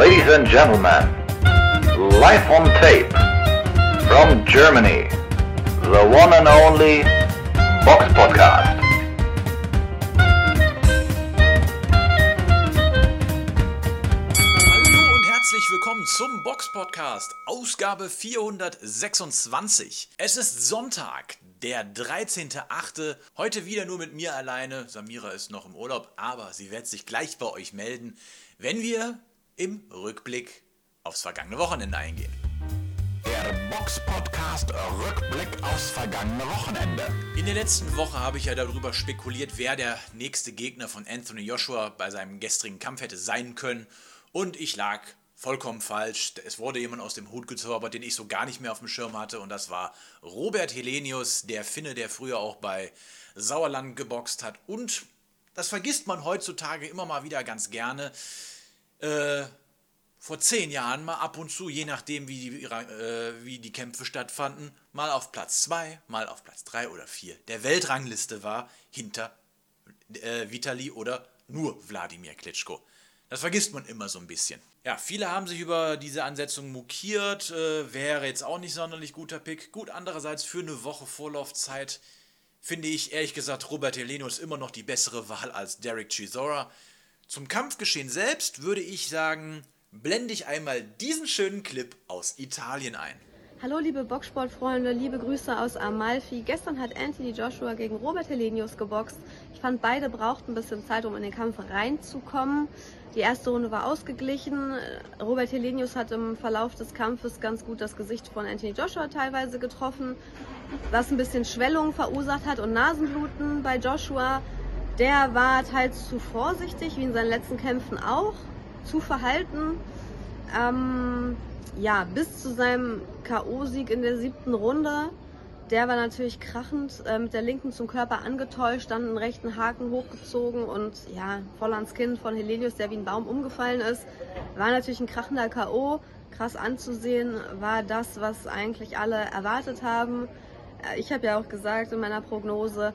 Ladies and gentlemen, live on tape from Germany, the one and only Box Podcast. Hallo und herzlich willkommen zum Box Podcast, Ausgabe 426. Es ist Sonntag, der 13.8. Heute wieder nur mit mir alleine. Samira ist noch im Urlaub, aber sie wird sich gleich bei euch melden, wenn wir im Rückblick aufs vergangene Wochenende eingehen. Der Box Podcast Rückblick aufs vergangene Wochenende. In der letzten Woche habe ich ja darüber spekuliert, wer der nächste Gegner von Anthony Joshua bei seinem gestrigen Kampf hätte sein können. Und ich lag vollkommen falsch. Es wurde jemand aus dem Hut gezaubert, den ich so gar nicht mehr auf dem Schirm hatte. Und das war Robert Helenius, der Finne, der früher auch bei Sauerland geboxt hat. Und das vergisst man heutzutage immer mal wieder ganz gerne. Äh, vor zehn Jahren mal ab und zu, je nachdem wie die, äh, wie die Kämpfe stattfanden, mal auf Platz 2, mal auf Platz 3 oder 4 der Weltrangliste war hinter äh, Vitali oder nur Wladimir Klitschko. Das vergisst man immer so ein bisschen. Ja, viele haben sich über diese Ansetzung mokiert, äh, wäre jetzt auch nicht sonderlich guter Pick. Gut, andererseits für eine Woche Vorlaufzeit finde ich ehrlich gesagt Robert Helenius immer noch die bessere Wahl als Derek Chisora. Zum Kampfgeschehen selbst würde ich sagen, blende ich einmal diesen schönen Clip aus Italien ein. Hallo liebe Boxsportfreunde, liebe Grüße aus Amalfi. Gestern hat Anthony Joshua gegen Robert Helenius geboxt. Ich fand, beide brauchten ein bisschen Zeit, um in den Kampf reinzukommen. Die erste Runde war ausgeglichen. Robert Helenius hat im Verlauf des Kampfes ganz gut das Gesicht von Anthony Joshua teilweise getroffen, was ein bisschen Schwellung verursacht hat und Nasenbluten bei Joshua. Der war teils zu vorsichtig, wie in seinen letzten Kämpfen auch, zu verhalten. Ähm, ja, bis zu seinem K.O.-Sieg in der siebten Runde. Der war natürlich krachend, äh, mit der linken zum Körper angetäuscht, dann einen rechten Haken hochgezogen und ja, voll ans Kinn von Helenius, der wie ein Baum umgefallen ist. War natürlich ein krachender K.O. Krass anzusehen, war das, was eigentlich alle erwartet haben. Äh, Ich habe ja auch gesagt in meiner Prognose,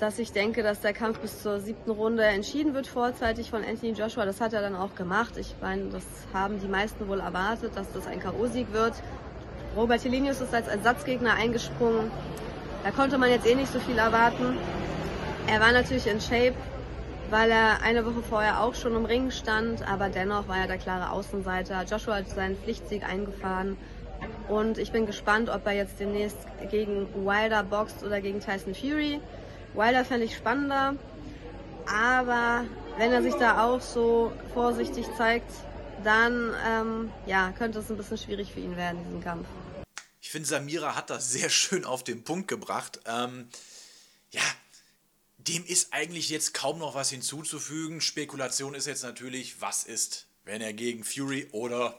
dass ich denke, dass der Kampf bis zur siebten Runde entschieden wird vorzeitig von Anthony Joshua. Das hat er dann auch gemacht. Ich meine, das haben die meisten wohl erwartet, dass das ein K.O.-Sieg wird. Robert Helenius ist als Ersatzgegner eingesprungen. Da konnte man jetzt eh nicht so viel erwarten. Er war natürlich in Shape, weil er eine Woche vorher auch schon im Ring stand, aber dennoch war er der klare Außenseiter. Joshua hat seinen Pflichtsieg eingefahren und ich bin gespannt, ob er jetzt demnächst gegen Wilder boxt oder gegen Tyson Fury. Wilder fände ich spannender, aber wenn er sich da auch so vorsichtig zeigt, dann ähm, ja, könnte es ein bisschen schwierig für ihn werden, diesen Kampf. Ich finde, Samira hat das sehr schön auf den Punkt gebracht. Ähm, ja, dem ist eigentlich jetzt kaum noch was hinzuzufügen. Spekulation ist jetzt natürlich, was ist, wenn er gegen Fury oder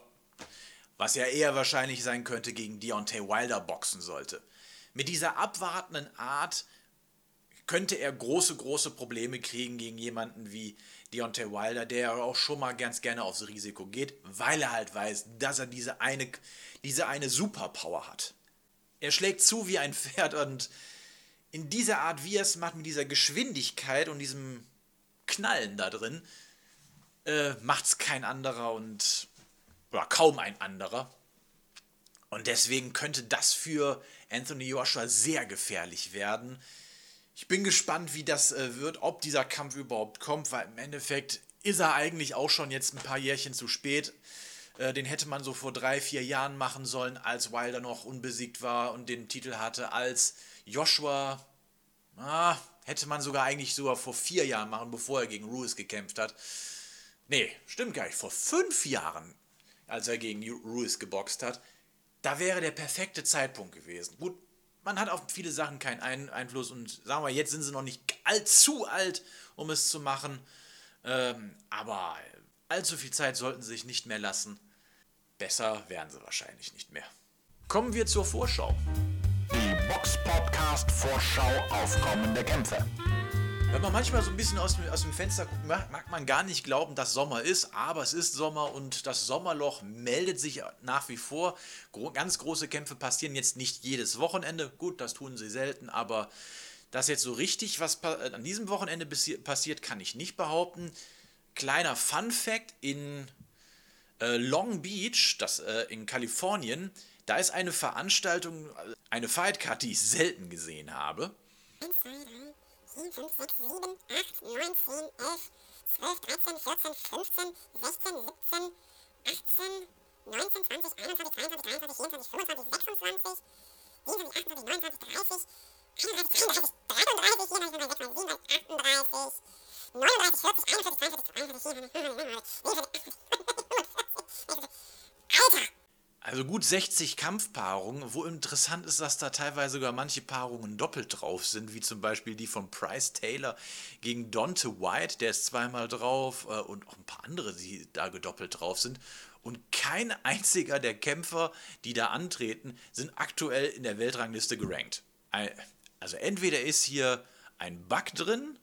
was ja eher wahrscheinlich sein könnte, gegen Deontay Wilder boxen sollte. Mit dieser abwartenden Art könnte er große, große Probleme kriegen gegen jemanden wie Deontay Wilder, der ja auch schon mal ganz gerne aufs Risiko geht, weil er halt weiß, dass er diese eine, diese eine Superpower hat. Er schlägt zu wie ein Pferd und in dieser Art, wie er es macht, mit dieser Geschwindigkeit und diesem Knallen da drin, äh, macht es kein anderer und oder kaum ein anderer. Und deswegen könnte das für Anthony Joshua sehr gefährlich werden. Ich bin gespannt, wie das äh, wird, ob dieser Kampf überhaupt kommt, weil im Endeffekt ist er eigentlich auch schon jetzt ein paar Jährchen zu spät. Äh, den hätte man so vor drei, vier Jahren machen sollen, als Wilder noch unbesiegt war und den Titel hatte, als Joshua, ah, hätte man sogar eigentlich sogar vor vier Jahren machen, bevor er gegen Ruiz gekämpft hat. Nee, stimmt gar nicht. Vor fünf Jahren, als er gegen Ruiz geboxt hat, da wäre der perfekte Zeitpunkt gewesen. Gut, man hat auf viele Sachen keinen Ein Einfluss und sagen wir, jetzt sind sie noch nicht allzu alt, um es zu machen. Ähm, aber allzu viel Zeit sollten sie sich nicht mehr lassen. Besser wären sie wahrscheinlich nicht mehr. Kommen wir zur Vorschau. Die Box Podcast Vorschau auf kommende Kämpfe. Wenn man manchmal so ein bisschen aus, dem- aus dem Fenster guckt, mag mag man gar nicht glauben, dass Sommer ist, aber es ist Sommer und das Sommerloch meldet sich nach wie vor. Gro ganz große Kämpfe passieren jetzt nicht jedes Wochenende. Gut, das tun sie selten, aber dass jetzt so richtig was äh, an diesem Wochenende passi- passiert, kann ich nicht behaupten. Kleiner Fun Fact: In Äh, Long Beach, das äh, in Kalifornien, da ist eine Veranstaltung, äh, eine Fight Card, die ich selten gesehen habe. 1, 2, 3, 4, 5, 6, 7, 8, 9, 10, 11, 12, 13, 14, 15, 16, 17, 18, 19, 20, 21, 22, 23, 24, 25, 26, 27, 28, 29, 30, 31, 32, 33, 34, 35, 36, 38, 39, 40, 41, 42, 43, 44, 45, 46, 47, Alter! Also gut 60 Kampfpaarungen, wo interessant ist, dass da teilweise sogar manche Paarungen doppelt drauf sind, wie zum Beispiel die von Bryce Taylor gegen Dante White, der ist zweimal drauf äh, und auch ein paar andere, die da gedoppelt drauf sind. Und kein einziger der Kämpfer, die da antreten, sind aktuell in der Weltrangliste gerankt. Also entweder ist hier ein Bug drin,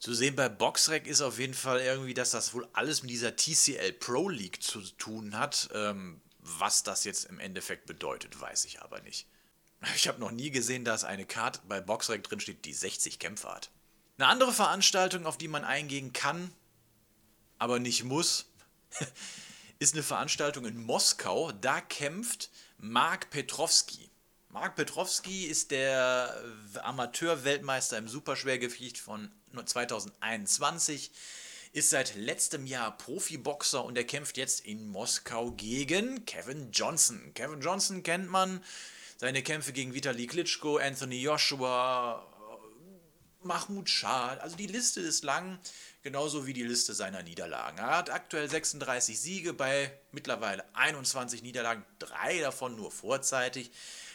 zu sehen bei Boxrec ist auf jeden Fall irgendwie, dass das wohl alles mit dieser TCL Pro League zu tun hat. Ähm, was das jetzt im Endeffekt bedeutet, weiß ich aber nicht. Ich habe noch nie gesehen, dass eine Karte bei Boxrec drin steht, die 60 Kämpfe hat. Eine andere Veranstaltung, auf die man eingehen kann, aber nicht muss, ist eine Veranstaltung in Moskau. Da kämpft Mark Petrovski. Mark Petrovski ist der Amateur-Weltmeister im Superschwergewicht von 2021, ist seit letztem Jahr Profiboxer und er kämpft jetzt in Moskau gegen Kevin Johnson. Kevin Johnson kennt man, seine Kämpfe gegen Vitali Klitschko, Anthony Joshua, Mahmoud Shah, also die Liste ist lang, genauso wie die Liste seiner Niederlagen. Er hat aktuell 36 Siege bei mittlerweile 21 Niederlagen, drei davon nur vorzeitig.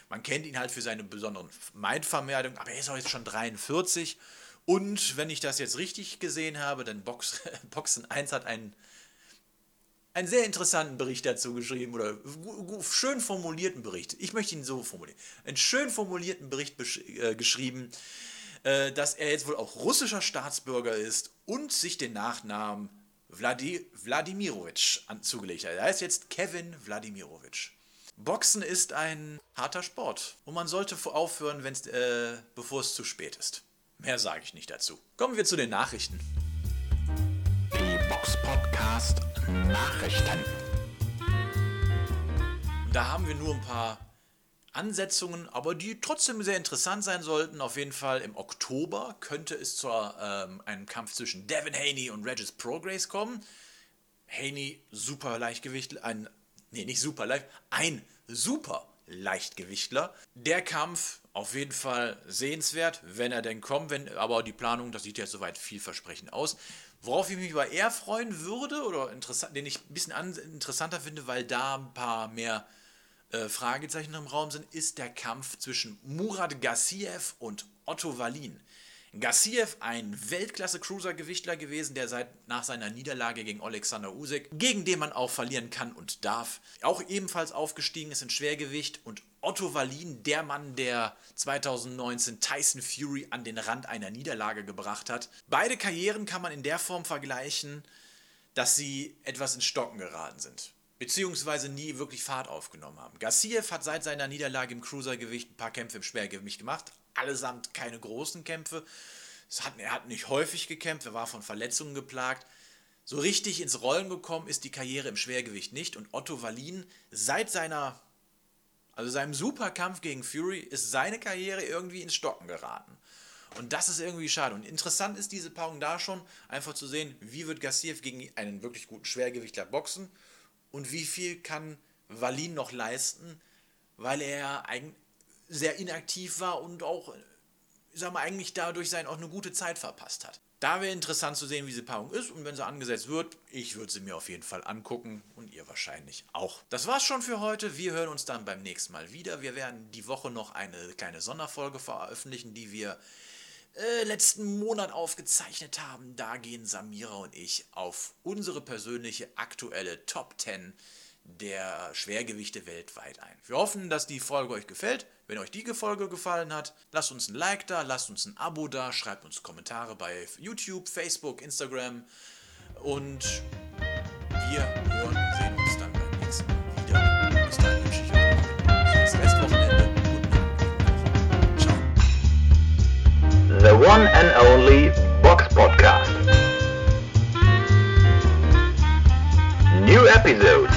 Man kennt ihn halt für seine besonderen Mindvermeldungen, aber er ist auch jetzt schon 43. Und wenn ich das jetzt richtig gesehen habe, dann Box, Boxen 1 hat einen, einen sehr interessanten Bericht dazu geschrieben oder schön formulierten Bericht. Ich möchte ihn so formulieren. Einen schön formulierten Bericht äh, geschrieben, äh, dass er jetzt wohl auch russischer Staatsbürger ist und sich den Nachnamen Vladi Wladimirovich zugelegt hat. Er heißt jetzt Kevin Wladimirovich. Boxen ist ein harter Sport und man sollte aufhören, äh, bevor es zu spät ist. Mehr sage ich nicht dazu. Kommen wir zu den Nachrichten. Die Box Podcast Nachrichten. Da haben wir nur ein paar Ansetzungen, aber die trotzdem sehr interessant sein sollten. Auf jeden Fall im Oktober könnte es zu ähm, einem Kampf zwischen Devin Haney und Regis Progress kommen. Haney super Leichtgewicht, ein nee, nicht super leicht, ein super Leichtgewichtler. Der Kampf auf jeden Fall sehenswert, wenn er denn kommt, wenn, aber die Planung, das sieht ja soweit vielversprechend aus. Worauf ich mich aber eher freuen würde, oder den ich ein bisschen an, interessanter finde, weil da ein paar mehr äh, Fragezeichen im Raum sind, ist der Kampf zwischen Murat Gassiev und Otto Wallin. Gassiev, ein Weltklasse-Cruiser-Gewichtler gewesen, der seit, nach seiner Niederlage gegen Alexander Usyk, gegen den man auch verlieren kann und darf, auch ebenfalls aufgestiegen ist in Schwergewicht und Otto Wallin, der Mann, der 2019 Tyson Fury an den Rand einer Niederlage gebracht hat. Beide Karrieren kann man in der Form vergleichen, dass sie etwas in Stocken geraten sind beziehungsweise nie wirklich Fahrt aufgenommen haben. Gassiev hat seit seiner Niederlage im Cruisergewicht ein paar Kämpfe im Schwergewicht gemacht, allesamt keine großen Kämpfe. Hat, er hat nicht häufig gekämpft, er war von Verletzungen geplagt. So richtig ins Rollen gekommen ist die Karriere im Schwergewicht nicht und Otto Wallin seit seiner, also seinem Superkampf gegen Fury, ist seine Karriere irgendwie ins Stocken geraten. Und das ist irgendwie schade. Und interessant ist diese Paarung da schon, einfach zu sehen, wie wird Gassiev gegen einen wirklich guten Schwergewichtler boxen und wie viel kann Wallin noch leisten, weil er sehr inaktiv war und auch, sag mal, eigentlich dadurch sein auch eine gute Zeit verpasst hat. Da wäre interessant zu sehen, wie diese Paarung ist und wenn sie angesetzt wird, ich würde sie mir auf jeden Fall angucken und ihr wahrscheinlich auch. Das war's schon für heute. Wir hören uns dann beim nächsten Mal wieder. Wir werden die Woche noch eine kleine Sonderfolge veröffentlichen, die wir äh, letzten Monat aufgezeichnet haben. Da gehen Samira und ich auf unsere persönliche aktuelle Top 10 der Schwergewichte weltweit ein. Wir hoffen, dass die Folge euch gefällt. Wenn euch die Folge gefallen hat, lasst uns ein Like da, lasst uns ein Abo da, schreibt uns Kommentare bei YouTube, Facebook, Instagram und wir hören und sehen uns dann beim nächsten Mal wieder. Bis dahin wünsche ich euch schönes Restwochenende. Ciao. The one and only Box Podcast. New episodes